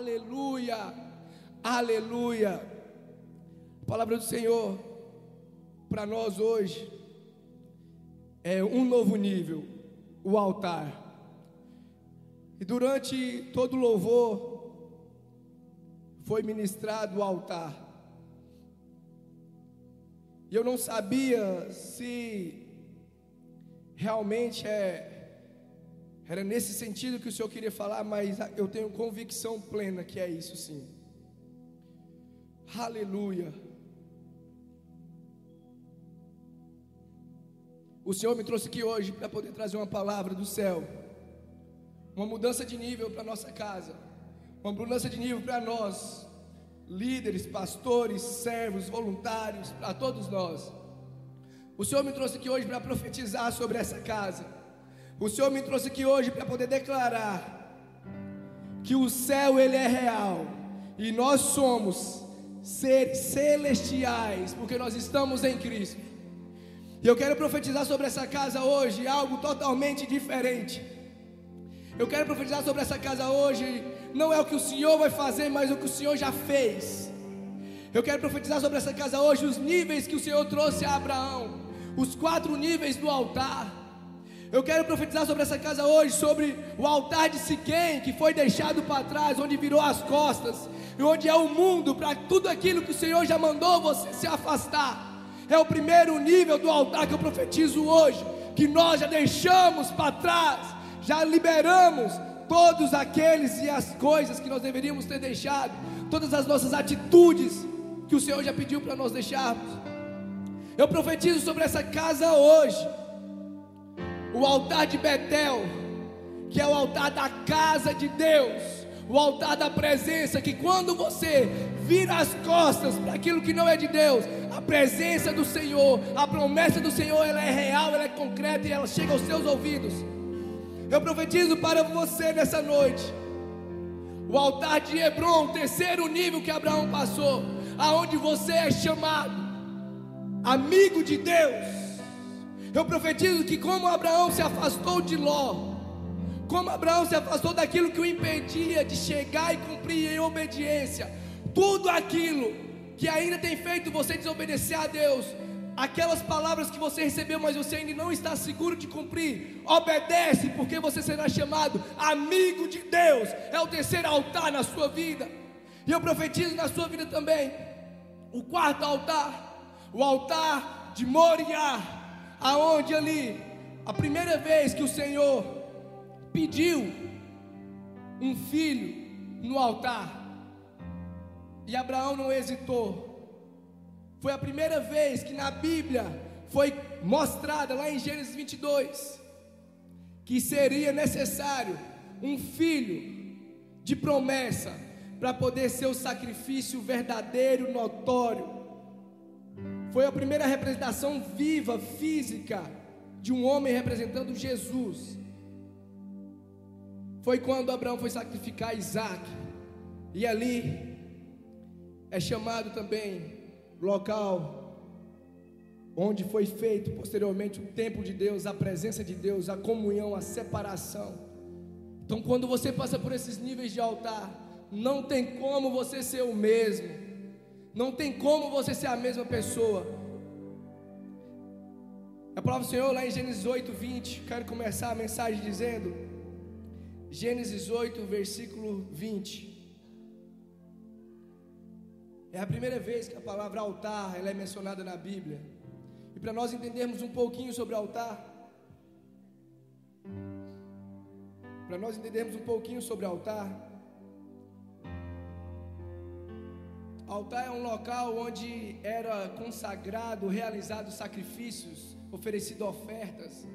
Aleluia, aleluia. A palavra do Senhor para nós hoje é um novo nível, o altar. E durante todo o louvor foi ministrado o altar. E eu não sabia se realmente é era nesse sentido que o Senhor queria falar, mas eu tenho convicção plena que é isso sim. Aleluia. O Senhor me trouxe aqui hoje para poder trazer uma palavra do céu, uma mudança de nível para nossa casa, uma mudança de nível para nós, líderes, pastores, servos, voluntários, para todos nós. O Senhor me trouxe aqui hoje para profetizar sobre essa casa. O Senhor me trouxe aqui hoje para poder declarar que o céu ele é real e nós somos seres celestiais, porque nós estamos em Cristo. E eu quero profetizar sobre essa casa hoje algo totalmente diferente. Eu quero profetizar sobre essa casa hoje, não é o que o Senhor vai fazer, mas o que o Senhor já fez. Eu quero profetizar sobre essa casa hoje os níveis que o Senhor trouxe a Abraão, os quatro níveis do altar. Eu quero profetizar sobre essa casa hoje, sobre o altar de Siquém, que foi deixado para trás, onde virou as costas, e onde é o mundo para tudo aquilo que o Senhor já mandou você se afastar. É o primeiro nível do altar que eu profetizo hoje, que nós já deixamos para trás, já liberamos todos aqueles e as coisas que nós deveríamos ter deixado, todas as nossas atitudes que o Senhor já pediu para nós deixarmos. Eu profetizo sobre essa casa hoje o altar de Betel, que é o altar da casa de Deus, o altar da presença, que quando você vira as costas para aquilo que não é de Deus, a presença do Senhor, a promessa do Senhor, ela é real, ela é concreta e ela chega aos seus ouvidos. Eu profetizo para você nessa noite. O altar de Hebron, terceiro nível que Abraão passou, aonde você é chamado amigo de Deus eu profetizo que, como Abraão se afastou de Ló, como Abraão se afastou daquilo que o impedia de chegar e cumprir em obediência, tudo aquilo que ainda tem feito você desobedecer a Deus, aquelas palavras que você recebeu, mas você ainda não está seguro de cumprir, obedece, porque você será chamado amigo de Deus, é o terceiro altar na sua vida, e eu profetizo na sua vida também, o quarto altar, o altar de Moriá aonde ali, a primeira vez que o Senhor pediu um filho no altar, e Abraão não hesitou, foi a primeira vez que na Bíblia foi mostrada lá em Gênesis 22 que seria necessário um filho de promessa para poder ser o sacrifício verdadeiro, notório foi a primeira representação viva, física, de um homem representando Jesus. Foi quando Abraão foi sacrificar Isaac, e ali é chamado também local onde foi feito posteriormente o templo de Deus, a presença de Deus, a comunhão, a separação. Então, quando você passa por esses níveis de altar, não tem como você ser o mesmo. Não tem como você ser a mesma pessoa. A palavra do Senhor lá em Gênesis 8, 20. Quero começar a mensagem dizendo. Gênesis 8, versículo 20. É a primeira vez que a palavra altar ela é mencionada na Bíblia. E para nós entendermos um pouquinho sobre altar, para nós entendermos um pouquinho sobre altar, Altar é um local onde era consagrado, realizado sacrifícios, oferecido ofertas,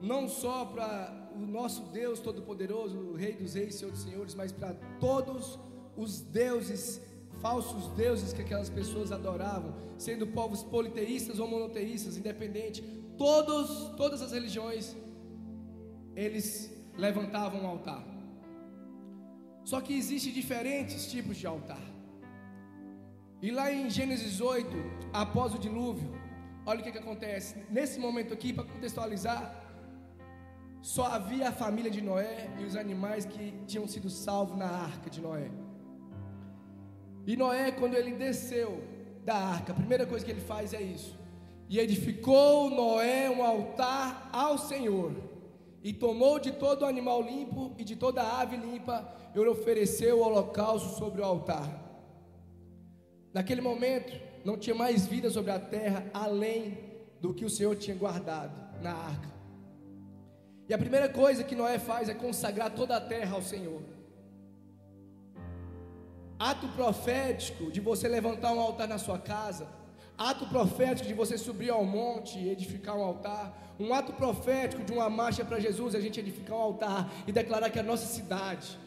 não só para o nosso Deus Todo-Poderoso, Rei dos Reis, Senhor dos Senhores, mas para todos os deuses, falsos deuses que aquelas pessoas adoravam, sendo povos politeístas ou monoteístas, independente, todos, todas as religiões, eles levantavam um altar. Só que existem diferentes tipos de altar. E lá em Gênesis 8, após o dilúvio, olha o que, que acontece. Nesse momento aqui, para contextualizar, só havia a família de Noé e os animais que tinham sido salvos na arca de Noé. E Noé, quando ele desceu da arca, a primeira coisa que ele faz é isso. E edificou Noé um altar ao Senhor, e tomou de todo animal limpo e de toda ave limpa, e ofereceu o holocausto sobre o altar. Naquele momento, não tinha mais vida sobre a terra, além do que o Senhor tinha guardado na arca. E a primeira coisa que Noé faz é consagrar toda a terra ao Senhor. Ato profético de você levantar um altar na sua casa. Ato profético de você subir ao monte e edificar um altar. Um ato profético de uma marcha para Jesus, a gente edificar um altar e declarar que a nossa cidade,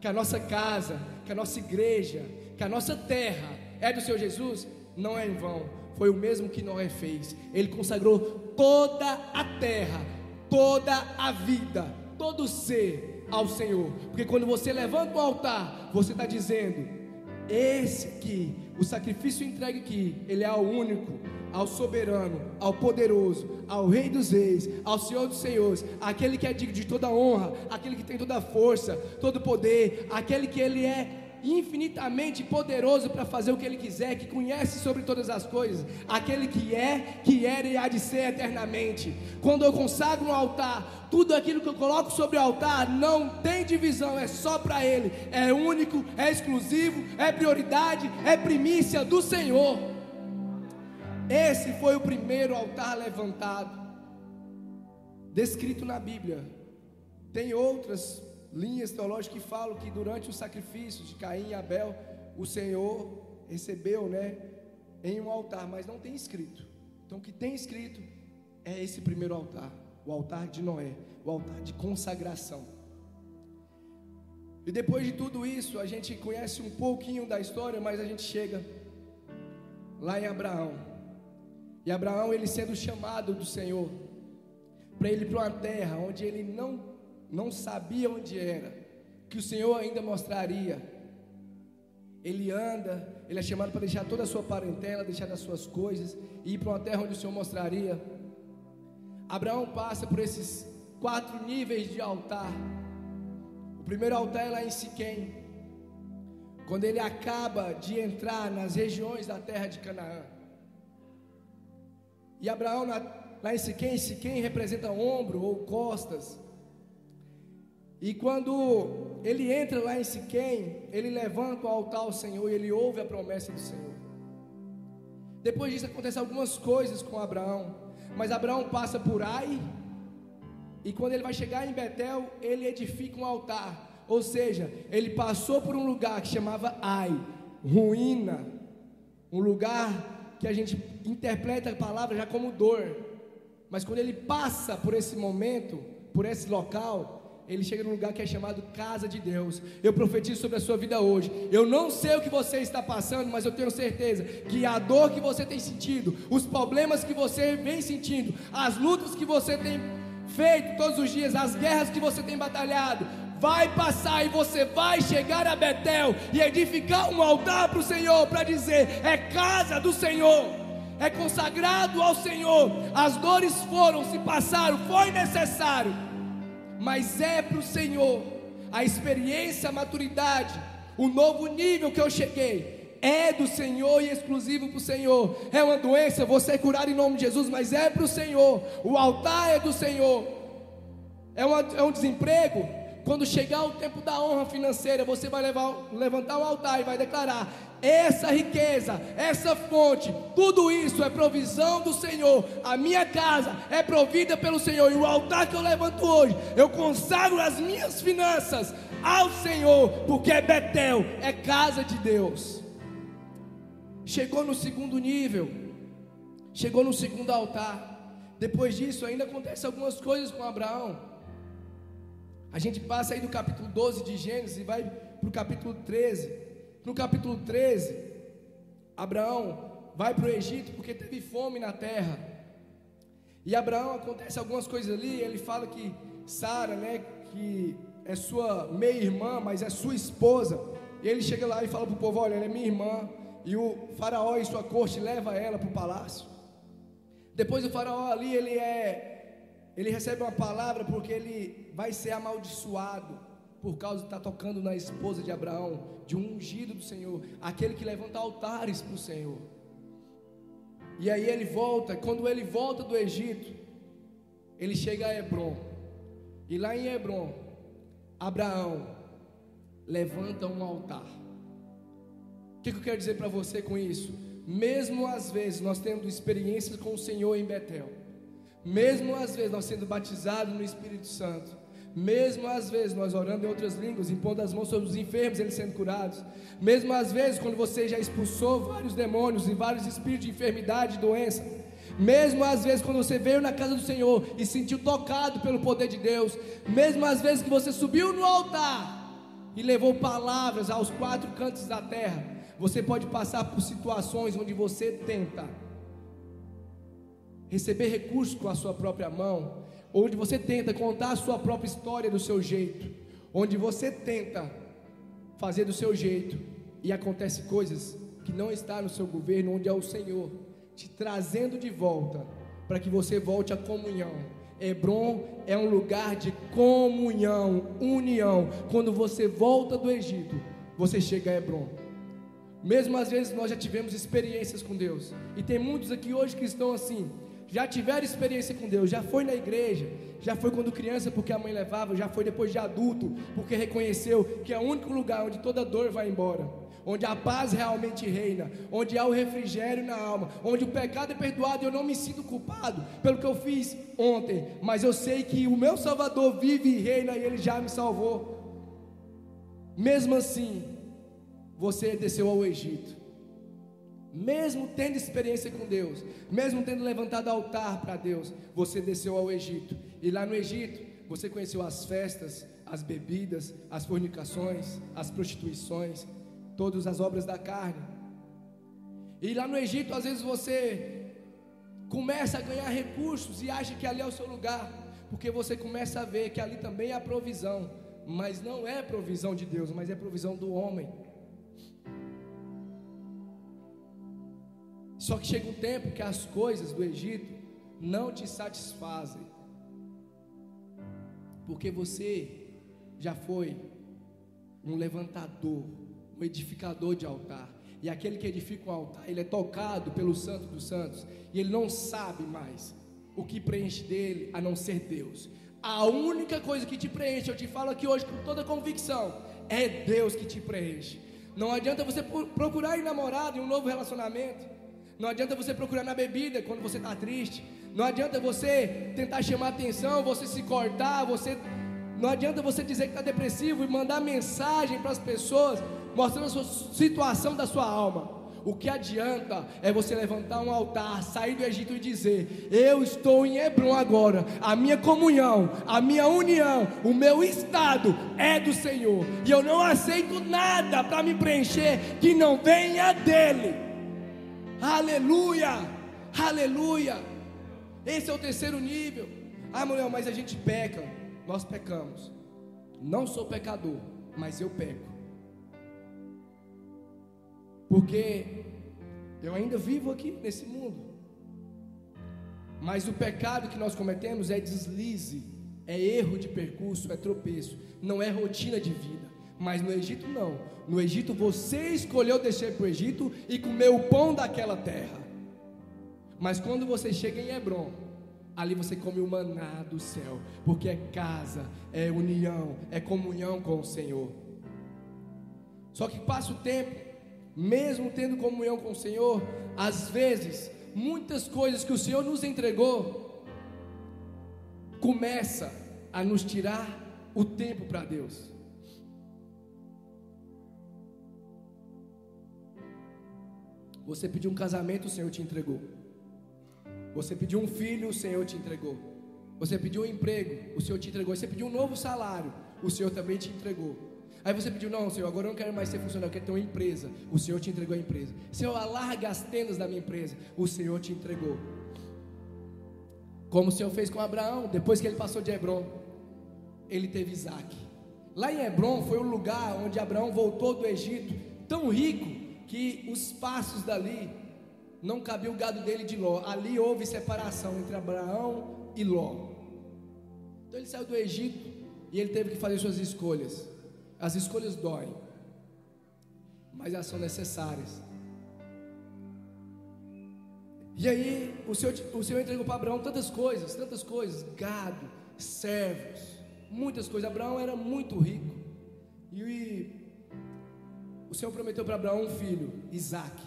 que a nossa casa, que a nossa igreja, que a nossa terra é do Senhor Jesus, não é em vão. Foi o mesmo que Noé fez. Ele consagrou toda a terra, toda a vida, todo ser ao Senhor. Porque quando você levanta o altar, você está dizendo: esse aqui, o sacrifício entregue aqui, ele é ao único, ao soberano, ao poderoso, ao Rei dos Reis, ao Senhor dos Senhores, aquele que é digno de toda honra, aquele que tem toda força, todo poder, aquele que ele é infinitamente poderoso para fazer o que Ele quiser, que conhece sobre todas as coisas, aquele que é, que era e há de ser eternamente. Quando eu consagro um altar, tudo aquilo que eu coloco sobre o altar não tem divisão, é só para Ele, é único, é exclusivo, é prioridade, é primícia do Senhor. Esse foi o primeiro altar levantado, descrito na Bíblia. Tem outras linhas teológicas que falam que durante o sacrifício de Caim e Abel, o Senhor recebeu, né, em um altar, mas não tem escrito. Então, o que tem escrito é esse primeiro altar, o altar de Noé, o altar de consagração. E depois de tudo isso, a gente conhece um pouquinho da história, mas a gente chega lá em Abraão. E Abraão, ele sendo chamado do Senhor para ele para uma terra onde ele não não sabia onde era, que o Senhor ainda mostraria. Ele anda, ele é chamado para deixar toda a sua parentela, deixar as suas coisas e ir para uma terra onde o Senhor mostraria. Abraão passa por esses quatro níveis de altar. O primeiro altar é lá em Siquém, quando ele acaba de entrar nas regiões da terra de Canaã. E Abraão, lá em Siquém, Siquém representa ombro ou costas. E quando ele entra lá em Siquém, ele levanta o altar ao Senhor e ele ouve a promessa do Senhor. Depois disso acontecem algumas coisas com Abraão, mas Abraão passa por Ai, e quando ele vai chegar em Betel, ele edifica um altar. Ou seja, ele passou por um lugar que chamava Ai, ruína, um lugar que a gente interpreta a palavra já como dor. Mas quando ele passa por esse momento, por esse local, ele chega num lugar que é chamado casa de Deus. Eu profetizo sobre a sua vida hoje. Eu não sei o que você está passando, mas eu tenho certeza que a dor que você tem sentido, os problemas que você vem sentindo, as lutas que você tem feito todos os dias, as guerras que você tem batalhado, vai passar e você vai chegar a Betel e edificar um altar para o Senhor para dizer: é casa do Senhor é consagrado ao Senhor. As dores foram, se passaram, foi necessário mas é para o Senhor. A experiência, a maturidade, o novo nível que eu cheguei, é do Senhor e exclusivo para o Senhor. É uma doença, você é curado em nome de Jesus, mas é para o Senhor. O altar é do Senhor. É, uma, é um desemprego. Quando chegar o tempo da honra financeira, você vai levar, levantar um altar e vai declarar: essa riqueza, essa fonte, tudo isso é provisão do Senhor. A minha casa é provida pelo Senhor. E o altar que eu levanto hoje, eu consagro as minhas finanças ao Senhor, porque é Betel, é casa de Deus. Chegou no segundo nível, chegou no segundo altar. Depois disso, ainda acontece algumas coisas com Abraão. A gente passa aí do capítulo 12 de Gênesis e vai para o capítulo 13. No capítulo 13, Abraão vai para o Egito porque teve fome na terra. E Abraão acontece algumas coisas ali, ele fala que Sara, né, que é sua meia-irmã, mas é sua esposa. E ele chega lá e fala para o povo: Olha, ela é minha irmã. E o faraó e sua corte leva ela para o palácio. Depois o faraó ali, ele é ele recebe uma palavra porque ele vai ser amaldiçoado por causa de estar tocando na esposa de Abraão, de um ungido do Senhor, aquele que levanta altares para o Senhor. E aí ele volta, quando ele volta do Egito, ele chega a Hebron. E lá em Hebron, Abraão levanta um altar. O que, que eu quero dizer para você com isso? Mesmo às vezes nós tendo experiências com o Senhor em Betel, mesmo às vezes nós sendo batizados no Espírito Santo, mesmo às vezes nós orando em outras línguas, impondo as mãos sobre os enfermos, eles sendo curados, mesmo às vezes quando você já expulsou vários demônios e vários espíritos de enfermidade, doença, mesmo às vezes quando você veio na casa do Senhor e sentiu tocado pelo poder de Deus, mesmo às vezes que você subiu no altar e levou palavras aos quatro cantos da terra, você pode passar por situações onde você tenta receber recursos com a sua própria mão, onde você tenta contar a sua própria história do seu jeito, onde você tenta fazer do seu jeito e acontece coisas que não está no seu governo, onde é o Senhor te trazendo de volta para que você volte à comunhão. Hebron é um lugar de comunhão, união. Quando você volta do Egito, você chega a Hebron. Mesmo às vezes nós já tivemos experiências com Deus, e tem muitos aqui hoje que estão assim, já tiveram experiência com Deus, já foi na igreja, já foi quando criança porque a mãe levava, já foi depois de adulto porque reconheceu que é o único lugar onde toda dor vai embora, onde a paz realmente reina, onde há o refrigério na alma, onde o pecado é perdoado e eu não me sinto culpado pelo que eu fiz ontem, mas eu sei que o meu Salvador vive e reina e ele já me salvou. Mesmo assim, você desceu ao Egito mesmo tendo experiência com Deus, mesmo tendo levantado altar para Deus, você desceu ao Egito. E lá no Egito, você conheceu as festas, as bebidas, as fornicações, as prostituições, todas as obras da carne. E lá no Egito, às vezes você começa a ganhar recursos e acha que ali é o seu lugar, porque você começa a ver que ali também há provisão, mas não é provisão de Deus, mas é provisão do homem. Só que chega um tempo que as coisas do Egito não te satisfazem, porque você já foi um levantador, um edificador de altar. E aquele que edifica um altar, ele é tocado pelo Santo dos Santos, e ele não sabe mais o que preenche dele a não ser Deus. A única coisa que te preenche, eu te falo aqui hoje com toda convicção, é Deus que te preenche. Não adianta você procurar ir namorado em um novo relacionamento. Não adianta você procurar na bebida quando você está triste. Não adianta você tentar chamar atenção, você se cortar, você. Não adianta você dizer que está depressivo e mandar mensagem para as pessoas mostrando a sua situação da sua alma. O que adianta é você levantar um altar, sair do Egito e dizer: Eu estou em Hebron agora. A minha comunhão, a minha união, o meu estado é do Senhor. E eu não aceito nada para me preencher que não venha dEle. Aleluia! Aleluia! Esse é o terceiro nível. Ah, mulher, mas a gente peca. Nós pecamos. Não sou pecador, mas eu peco. Porque eu ainda vivo aqui nesse mundo. Mas o pecado que nós cometemos é deslize, é erro de percurso, é tropeço, não é rotina de vida. Mas no Egito não. No Egito você escolheu descer para o Egito e comer o pão daquela terra. Mas quando você chega em Hebron, ali você come o maná do céu, porque é casa, é união, é comunhão com o Senhor. Só que passa o tempo, mesmo tendo comunhão com o Senhor, às vezes, muitas coisas que o Senhor nos entregou começa a nos tirar o tempo para Deus. Você pediu um casamento, o Senhor te entregou. Você pediu um filho, o Senhor te entregou. Você pediu um emprego, o Senhor te entregou. Você pediu um novo salário, o Senhor também te entregou. Aí você pediu, não, Senhor, agora eu não quero mais ser funcionário, eu quero ter uma empresa. O Senhor te entregou a empresa. Senhor, alarga as tendas da minha empresa. O Senhor te entregou. Como o Senhor fez com Abraão, depois que ele passou de Hebron, ele teve Isaac. Lá em Hebron foi o lugar onde Abraão voltou do Egito, tão rico, que os passos dali não cabia o gado dele de Ló. Ali houve separação entre Abraão e Ló. Então ele saiu do Egito e ele teve que fazer suas escolhas. As escolhas doem, mas elas são necessárias. E aí o Senhor, o Senhor entregou para Abraão tantas coisas, tantas coisas, gado, servos, muitas coisas. Abraão era muito rico. E o Senhor prometeu para Abraão um filho, Isaac.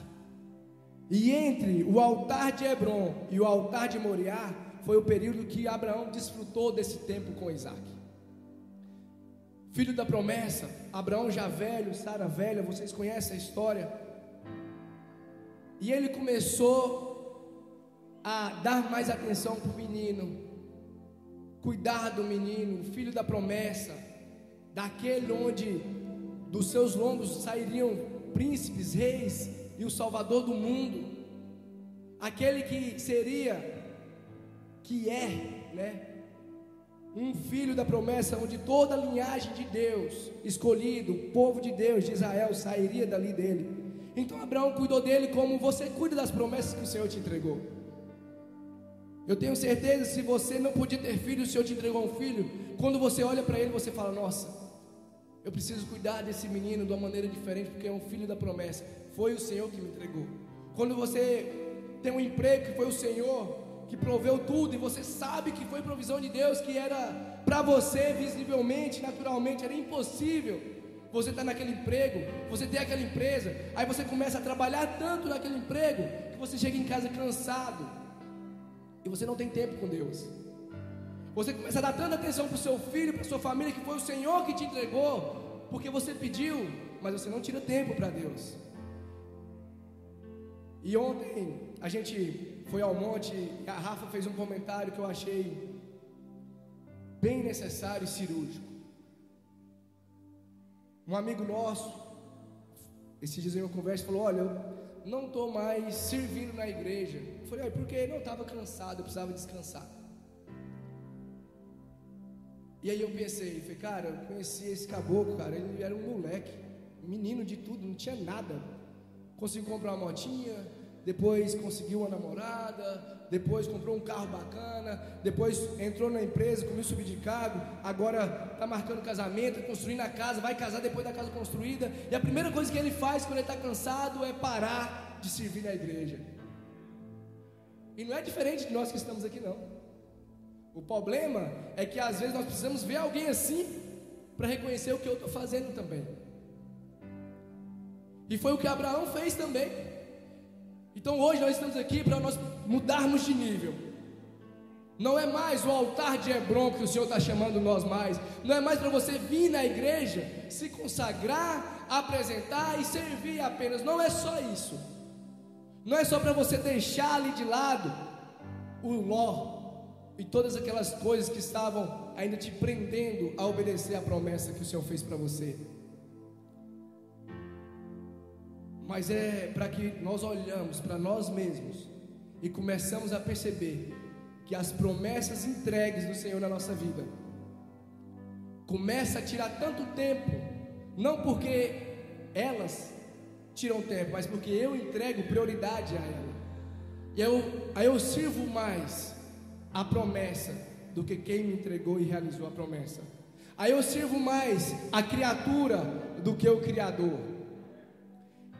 E entre o altar de Hebron e o altar de Moriá, foi o período que Abraão desfrutou desse tempo com Isaac. Filho da promessa, Abraão já velho, Sara velha, vocês conhecem a história. E ele começou a dar mais atenção para o menino, cuidar do menino, filho da promessa, daquele onde dos seus lombos sairiam príncipes, reis e o Salvador do mundo, aquele que seria que é, né? Um filho da promessa, onde toda a linhagem de Deus, escolhido, o povo de Deus, de Israel, sairia dali dele. Então Abraão cuidou dele como você cuida das promessas que o Senhor te entregou. Eu tenho certeza, se você não podia ter filho, o Senhor te entregou um filho, quando você olha para ele, você fala: Nossa, eu preciso cuidar desse menino de uma maneira diferente, porque é um filho da promessa. Foi o Senhor que me entregou. Quando você tem um emprego que foi o Senhor, que proveu tudo e você sabe que foi provisão de Deus, que era para você visivelmente, naturalmente, era impossível. Você está naquele emprego, você tem aquela empresa, aí você começa a trabalhar tanto naquele emprego que você chega em casa cansado e você não tem tempo com Deus. Você começa a dar tanta atenção para o seu filho, para sua família, que foi o Senhor que te entregou, porque você pediu, mas você não tira tempo para Deus. E ontem a gente foi ao monte e a Rafa fez um comentário que eu achei bem necessário e cirúrgico. Um amigo nosso, esse dias em uma conversa, falou: Olha, eu não estou mais servindo na igreja. Eu falei: Por quê? Não, estava cansado, eu precisava descansar. E aí eu pensei, falei, cara, eu conheci esse caboclo, cara, ele era um moleque, menino de tudo, não tinha nada. Conseguiu comprar uma motinha, depois conseguiu uma namorada, depois comprou um carro bacana, depois entrou na empresa, comiu subdicado, agora está marcando casamento, construindo a casa, vai casar depois da casa construída, e a primeira coisa que ele faz quando ele está cansado é parar de servir na igreja. E não é diferente de nós que estamos aqui, não. O problema é que às vezes nós precisamos ver alguém assim para reconhecer o que eu estou fazendo também. E foi o que Abraão fez também. Então hoje nós estamos aqui para nós mudarmos de nível. Não é mais o altar de Hebron que o Senhor está chamando nós mais. Não é mais para você vir na igreja, se consagrar, apresentar e servir apenas. Não é só isso. Não é só para você deixar ali de lado o ló e todas aquelas coisas que estavam ainda te prendendo a obedecer à promessa que o Senhor fez para você. mas é para que nós olhamos para nós mesmos e começamos a perceber que as promessas entregues do Senhor na nossa vida começa a tirar tanto tempo, não porque elas tiram tempo, mas porque eu entrego prioridade a ela. E eu, aí eu sirvo mais a promessa do que quem me entregou e realizou a promessa. Aí eu sirvo mais a criatura do que o Criador.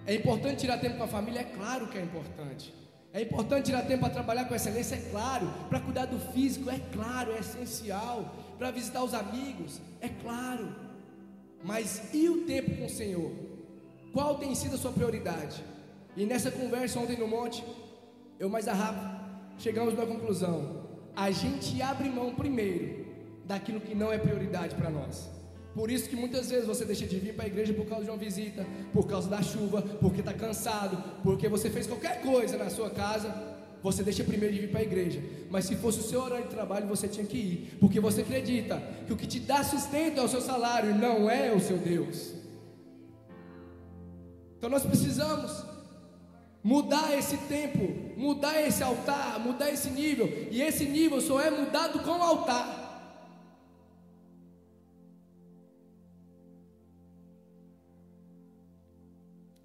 É importante tirar tempo com a família? É claro que é importante. É importante tirar tempo para trabalhar com excelência? É claro. Para cuidar do físico? É claro, é essencial. Para visitar os amigos? É claro. Mas e o tempo com o Senhor? Qual tem sido a sua prioridade? E nessa conversa ontem no monte, eu mais a Rafa, chegamos na conclusão: a gente abre mão primeiro daquilo que não é prioridade para nós. Por isso que muitas vezes você deixa de vir para a igreja por causa de uma visita, por causa da chuva, porque está cansado, porque você fez qualquer coisa na sua casa, você deixa primeiro de vir para a igreja. Mas se fosse o seu horário de trabalho, você tinha que ir, porque você acredita que o que te dá sustento é o seu salário, não é o seu Deus. Então nós precisamos mudar esse tempo, mudar esse altar, mudar esse nível, e esse nível só é mudado com o altar.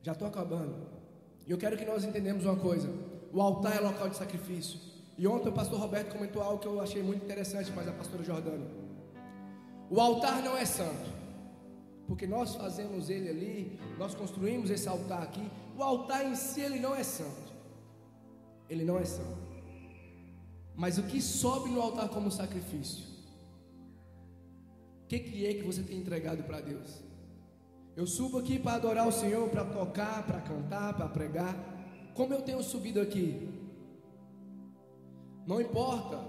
Já estou acabando. E eu quero que nós entendamos uma coisa: o altar é local de sacrifício. E ontem o pastor Roberto comentou algo que eu achei muito interessante, mas a pastora Jordana. O altar não é santo, porque nós fazemos ele ali, nós construímos esse altar aqui. O altar em si ele não é santo, ele não é santo. Mas o que sobe no altar como sacrifício? O que, que é que você tem entregado para Deus? Eu subo aqui para adorar o Senhor, para tocar, para cantar, para pregar. Como eu tenho subido aqui? Não importa,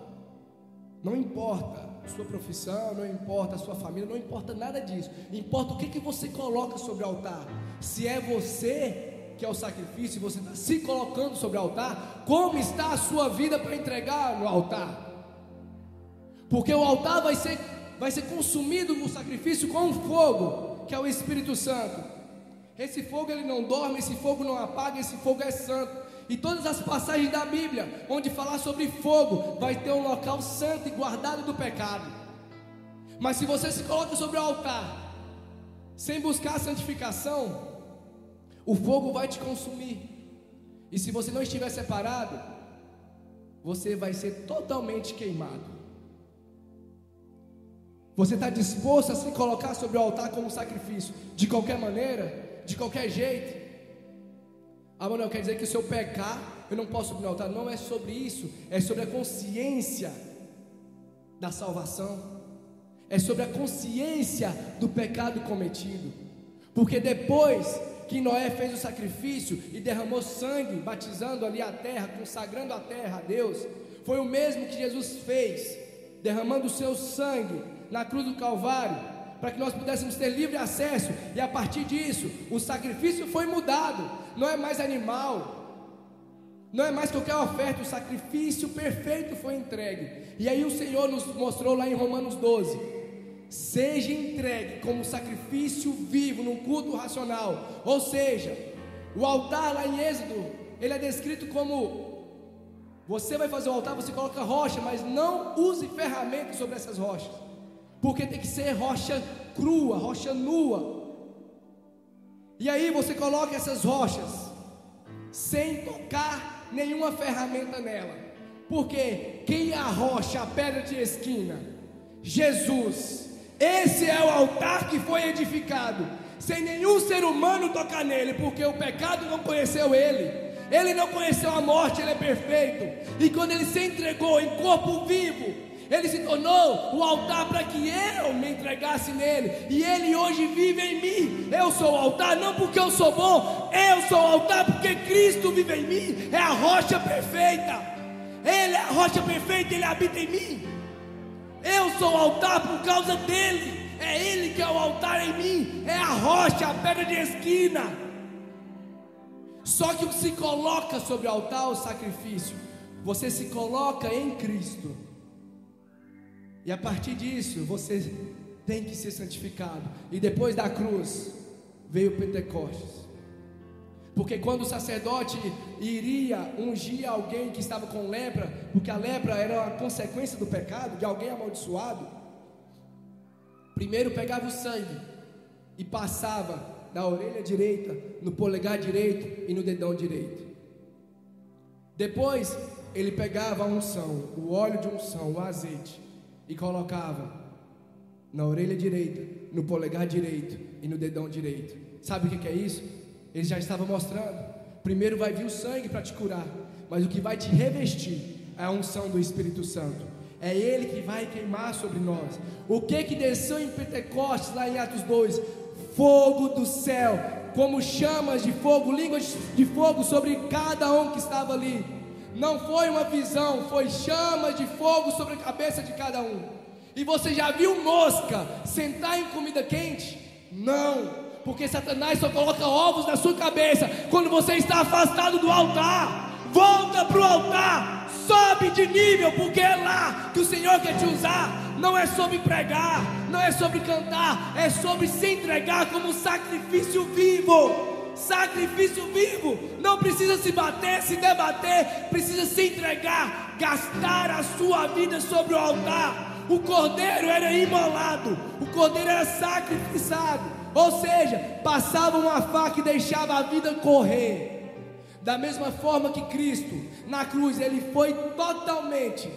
não importa sua profissão, não importa a sua família, não importa nada disso. Importa o que, que você coloca sobre o altar. Se é você que é o sacrifício, você está se colocando sobre o altar, como está a sua vida para entregar no altar? Porque o altar vai ser, vai ser consumido no sacrifício com fogo que é o Espírito Santo. Esse fogo ele não dorme, esse fogo não apaga, esse fogo é santo. E todas as passagens da Bíblia, onde falar sobre fogo, vai ter um local santo e guardado do pecado. Mas se você se coloca sobre o altar, sem buscar a santificação, o fogo vai te consumir. E se você não estiver separado, você vai ser totalmente queimado. Você está disposto a se colocar sobre o altar como sacrifício, de qualquer maneira, de qualquer jeito? Ah, não quer dizer que se eu pecar, eu não posso subir no altar. Não é sobre isso, é sobre a consciência da salvação, é sobre a consciência do pecado cometido. Porque depois que Noé fez o sacrifício e derramou sangue, batizando ali a terra, consagrando a terra a Deus, foi o mesmo que Jesus fez, derramando o seu sangue na cruz do Calvário, para que nós pudéssemos ter livre acesso, e a partir disso, o sacrifício foi mudado, não é mais animal, não é mais qualquer oferta, o sacrifício perfeito foi entregue. E aí o Senhor nos mostrou lá em Romanos 12: seja entregue como sacrifício vivo, num culto racional. Ou seja, o altar lá em Êxodo, ele é descrito como você vai fazer o altar, você coloca rocha, mas não use ferramentas sobre essas rochas porque tem que ser rocha crua, rocha nua. E aí você coloca essas rochas sem tocar nenhuma ferramenta nela. Porque quem é a rocha, a pedra de esquina? Jesus. Esse é o altar que foi edificado, sem nenhum ser humano tocar nele, porque o pecado não conheceu ele. Ele não conheceu a morte, ele é perfeito. E quando ele se entregou em corpo vivo, ele se tornou o altar para que eu me entregasse nele. E ele hoje vive em mim. Eu sou o altar não porque eu sou bom, eu sou o altar porque Cristo vive em mim. É a rocha perfeita. Ele é a rocha perfeita, ele habita em mim. Eu sou o altar por causa dele. É ele que é o altar em mim. É a rocha, a pedra de esquina. Só que se coloca sobre o altar o sacrifício. Você se coloca em Cristo. E a partir disso, você tem que ser santificado. E depois da cruz, veio Pentecostes. Porque quando o sacerdote iria ungir alguém que estava com lepra, porque a lepra era a consequência do pecado, de alguém amaldiçoado, primeiro pegava o sangue e passava da orelha direita, no polegar direito e no dedão direito. Depois ele pegava a unção, o óleo de unção, o azeite, e colocava na orelha direita, no polegar direito e no dedão direito. Sabe o que é isso? Ele já estava mostrando. Primeiro vai vir o sangue para te curar, mas o que vai te revestir é a unção do Espírito Santo. É Ele que vai queimar sobre nós. O que que desceu em Pentecostes, lá em Atos 2? Fogo do céu, como chamas de fogo, línguas de fogo sobre cada um que estava ali. Não foi uma visão, foi chama de fogo sobre a cabeça de cada um. E você já viu mosca sentar em comida quente? Não, porque Satanás só coloca ovos na sua cabeça quando você está afastado do altar. Volta para o altar, sobe de nível, porque é lá que o Senhor quer te usar. Não é sobre pregar, não é sobre cantar, é sobre se entregar como sacrifício vivo sacrifício vivo. Não precisa se bater, se debater, precisa se entregar, gastar a sua vida sobre o altar. O cordeiro era imolado, o cordeiro era sacrificado, ou seja, passava uma faca e deixava a vida correr. Da mesma forma que Cristo, na cruz, ele foi totalmente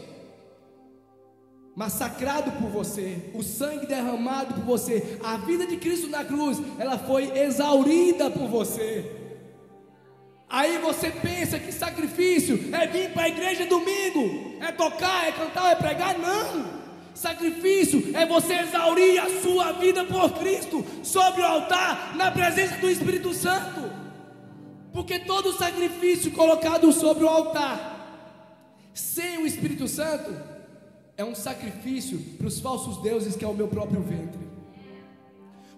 massacrado por você, o sangue derramado por você, a vida de Cristo na cruz, ela foi exaurida por você. Aí você pensa que sacrifício é vir para a igreja domingo, é tocar, é cantar, é pregar? Não. Sacrifício é você exaurir a sua vida por Cristo sobre o altar, na presença do Espírito Santo. Porque todo sacrifício colocado sobre o altar, sem o Espírito Santo, é um sacrifício para os falsos deuses que é o meu próprio ventre.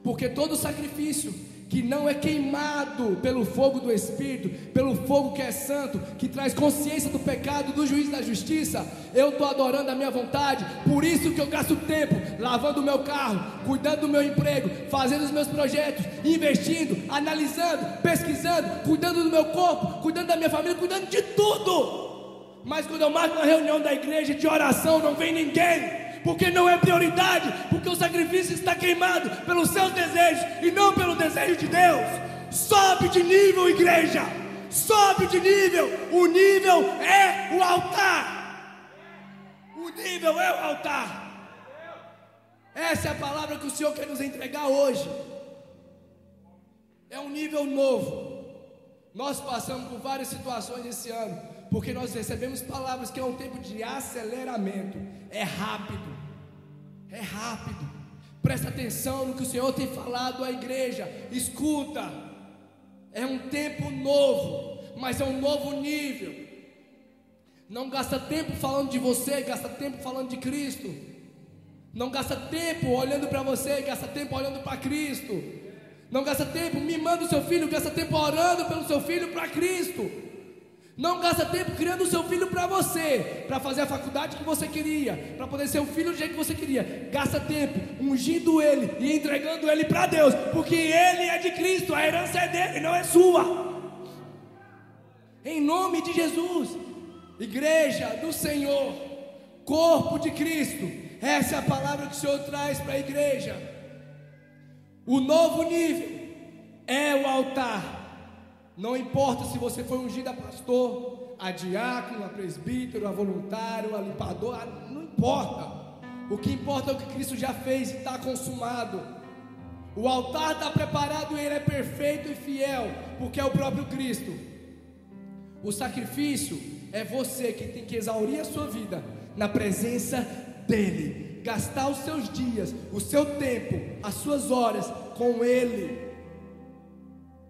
Porque todo sacrifício que não é queimado pelo fogo do Espírito, pelo fogo que é santo, que traz consciência do pecado, do juízo da justiça, eu estou adorando a minha vontade, por isso que eu gasto tempo lavando o meu carro, cuidando do meu emprego, fazendo os meus projetos, investindo, analisando, pesquisando, cuidando do meu corpo, cuidando da minha família, cuidando de tudo. Mas quando eu marco uma reunião da igreja de oração, não vem ninguém porque não é prioridade, porque o sacrifício está queimado pelos seus desejos e não pelo desejo de Deus. Sobe de nível, igreja. Sobe de nível. O nível é o altar. O nível é o altar. Essa é a palavra que o Senhor quer nos entregar hoje. É um nível novo. Nós passamos por várias situações esse ano, porque nós recebemos palavras que é um tempo de aceleramento. É rápido é rápido. Presta atenção no que o Senhor tem falado à igreja. Escuta. É um tempo novo, mas é um novo nível. Não gasta tempo falando de você, gasta tempo falando de Cristo. Não gasta tempo olhando para você, gasta tempo olhando para Cristo. Não gasta tempo mimando o seu filho, gasta tempo orando pelo seu filho para Cristo. Não gasta tempo criando o seu filho para você, para fazer a faculdade que você queria, para poder ser o filho do jeito que você queria. Gasta tempo ungindo ele e entregando ele para Deus, porque ele é de Cristo, a herança é dele, não é sua. Em nome de Jesus, igreja do Senhor, corpo de Cristo, essa é a palavra que o Senhor traz para a igreja. O novo nível é o altar não importa se você foi ungido a pastor, a diácono, a presbítero, a voluntário, a limpador, não importa. O que importa é o que Cristo já fez e está consumado. O altar está preparado e ele é perfeito e fiel, porque é o próprio Cristo. O sacrifício é você que tem que exaurir a sua vida na presença dEle, gastar os seus dias, o seu tempo, as suas horas com Ele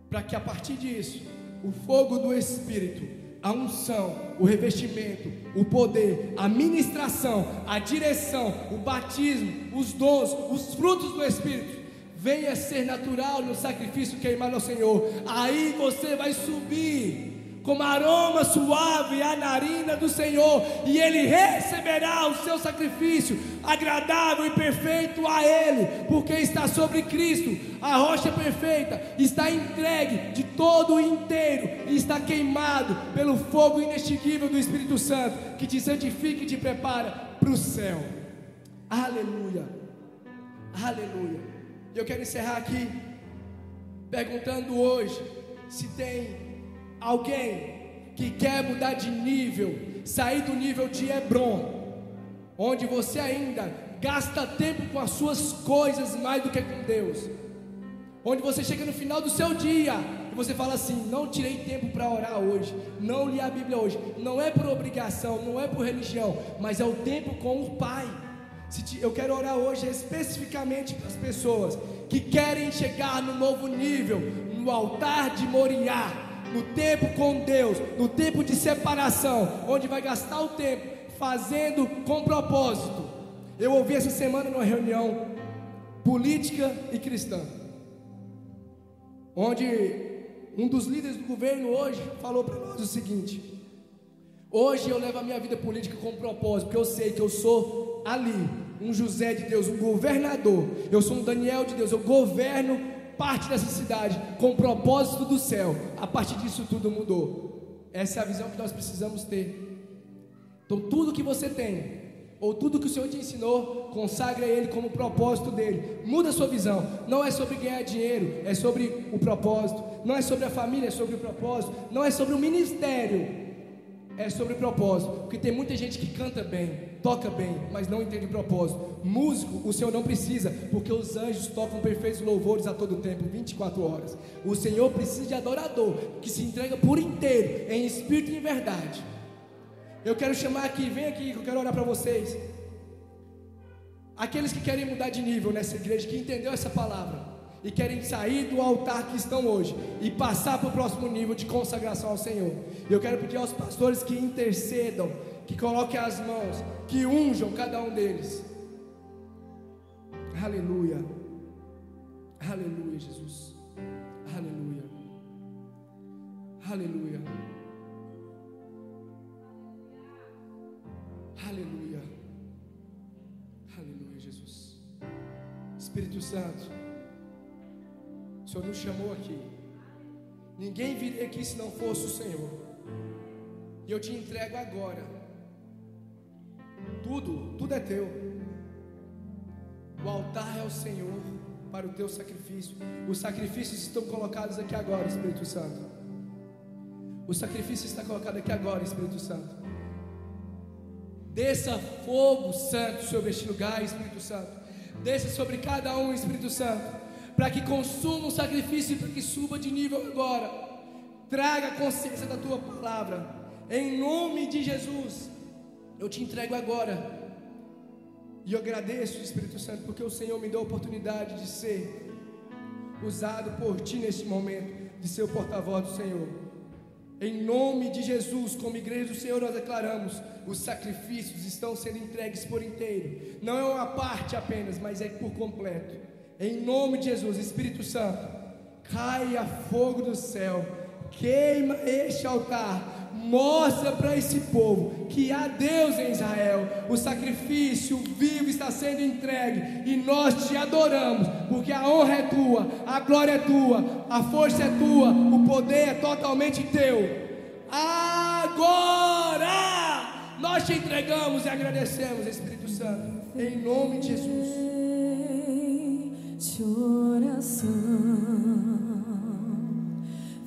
para que a partir disso, o fogo do Espírito, a unção, o revestimento, o poder, a ministração, a direção, o batismo, os dons, os frutos do Espírito, venha ser natural no sacrifício queimado ao Senhor. Aí você vai subir como aroma suave à narina do Senhor, e ele receberá o seu sacrifício agradável e perfeito a ele, porque está sobre Cristo, a rocha perfeita, está entregue de todo inteiro e está queimado pelo fogo inextinguível do Espírito Santo, que te santifica e te prepara para o céu. Aleluia. Aleluia. Eu quero encerrar aqui perguntando hoje se tem alguém que quer mudar de nível, sair do nível de Hebron, onde você ainda gasta tempo com as suas coisas mais do que com Deus, onde você chega no final do seu dia e você fala assim: não tirei tempo para orar hoje, não li a Bíblia hoje, não é por obrigação, não é por religião, mas é o tempo com o Pai. Eu quero orar hoje especificamente para as pessoas que querem chegar no novo nível, no altar de Moriá, no tempo com Deus, no tempo de separação, onde vai gastar o tempo fazendo com propósito. Eu ouvi essa semana numa reunião política e cristã, onde um dos líderes do governo hoje falou para nós o seguinte: hoje eu levo a minha vida política com propósito, porque eu sei que eu sou ali, um José de Deus, um governador, eu sou um Daniel de Deus, eu governo parte dessa cidade com o propósito do céu. A partir disso tudo mudou. Essa é a visão que nós precisamos ter. Então tudo que você tem, ou tudo que o Senhor te ensinou, consagre a Ele como propósito dele. Muda a sua visão. Não é sobre ganhar dinheiro, é sobre o propósito. Não é sobre a família, é sobre o propósito. Não é sobre o ministério, é sobre o propósito. Porque tem muita gente que canta bem, toca bem, mas não entende propósito. Músico, o Senhor não precisa, porque os anjos tocam perfeitos louvores a todo tempo, 24 horas. O Senhor precisa de adorador, que se entrega por inteiro, em espírito e em verdade. Eu quero chamar aqui, vem aqui, que eu quero orar para vocês. Aqueles que querem mudar de nível nessa igreja, que entendeu essa palavra e querem sair do altar que estão hoje e passar para o próximo nível de consagração ao Senhor. Eu quero pedir aos pastores que intercedam, que coloquem as mãos, que unjam cada um deles. Aleluia. Aleluia, Jesus. Aleluia. Aleluia. Aleluia. Aleluia, Jesus. Espírito Santo, o Senhor nos chamou aqui. Ninguém viria aqui se não fosse o Senhor. E eu te entrego agora. Tudo, tudo é teu. O altar é o Senhor para o teu sacrifício. Os sacrifícios estão colocados aqui agora, Espírito Santo. O sacrifício está colocado aqui agora, Espírito Santo. Desça fogo santo sobre este lugar, Espírito Santo. Desça sobre cada um, Espírito Santo. Para que consuma o sacrifício e para que suba de nível agora. Traga consciência da tua palavra. Em nome de Jesus. Eu te entrego agora e eu agradeço, Espírito Santo, porque o Senhor me deu a oportunidade de ser usado por Ti neste momento, de ser o porta-voz do Senhor. Em nome de Jesus, como igreja do Senhor, nós declaramos: os sacrifícios estão sendo entregues por inteiro. Não é uma parte apenas, mas é por completo. Em nome de Jesus, Espírito Santo, caia fogo do céu, queima este altar mostra para esse povo que há Deus em Israel. O sacrifício vivo está sendo entregue e nós te adoramos, porque a honra é tua, a glória é tua, a força é tua, o poder é totalmente teu. Agora nós te entregamos e agradecemos, Espírito Santo, em nome de Jesus. De oração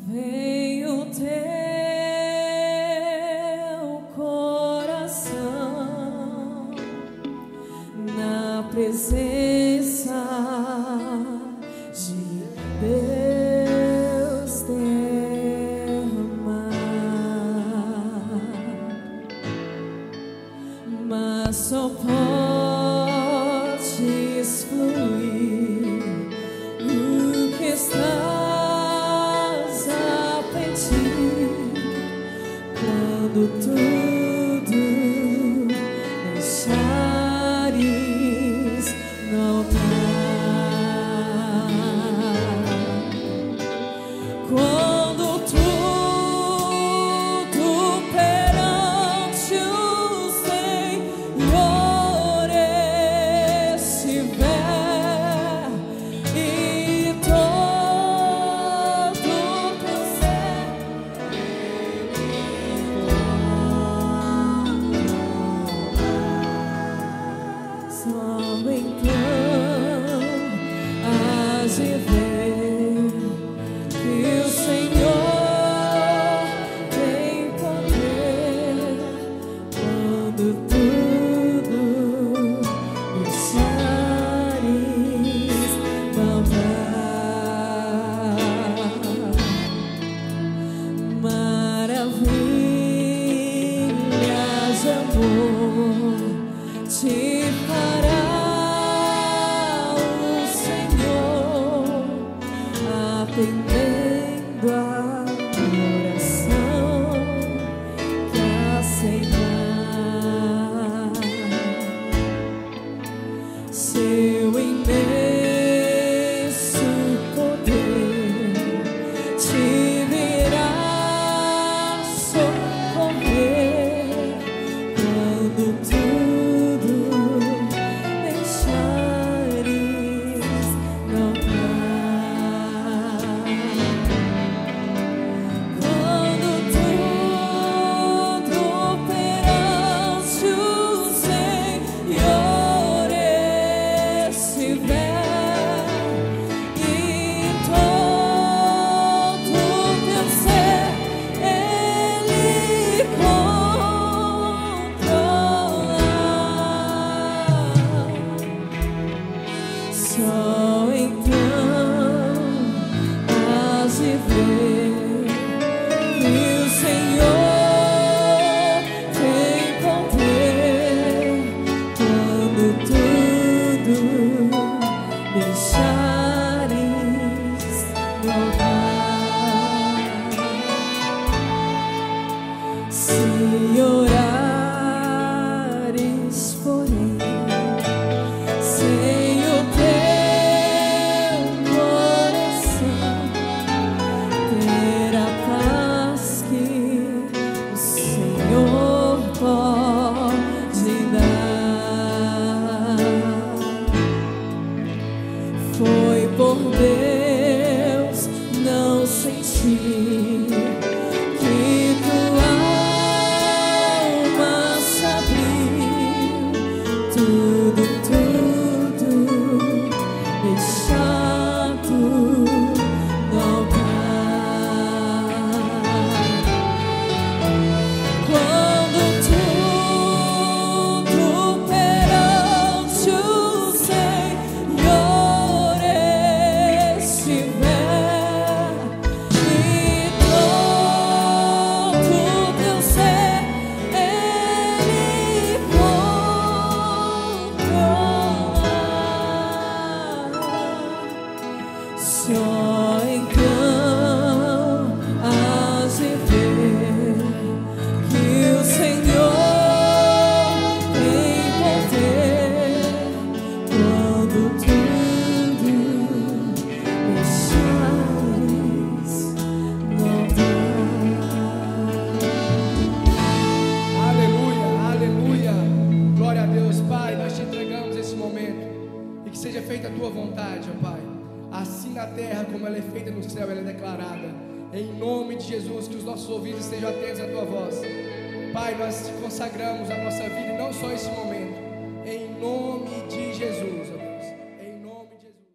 vem o teu. Mas só